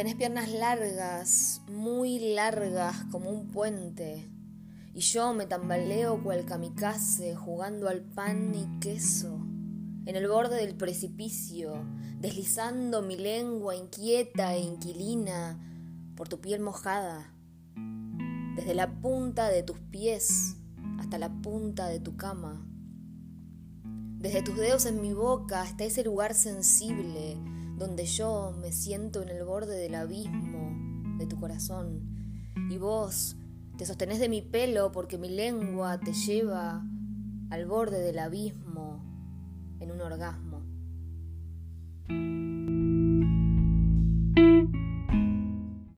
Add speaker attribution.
Speaker 1: Tenés piernas largas, muy largas como un puente, y yo me tambaleo cual kamikaze jugando al pan y queso, en el borde del precipicio, deslizando mi lengua inquieta e inquilina por tu piel mojada, desde la punta de tus pies hasta la punta de tu cama. Desde tus dedos en mi boca hasta ese lugar sensible donde yo me siento en el borde del abismo de tu corazón y vos te sostenés de mi pelo porque mi lengua te lleva al borde del abismo en un orgasmo.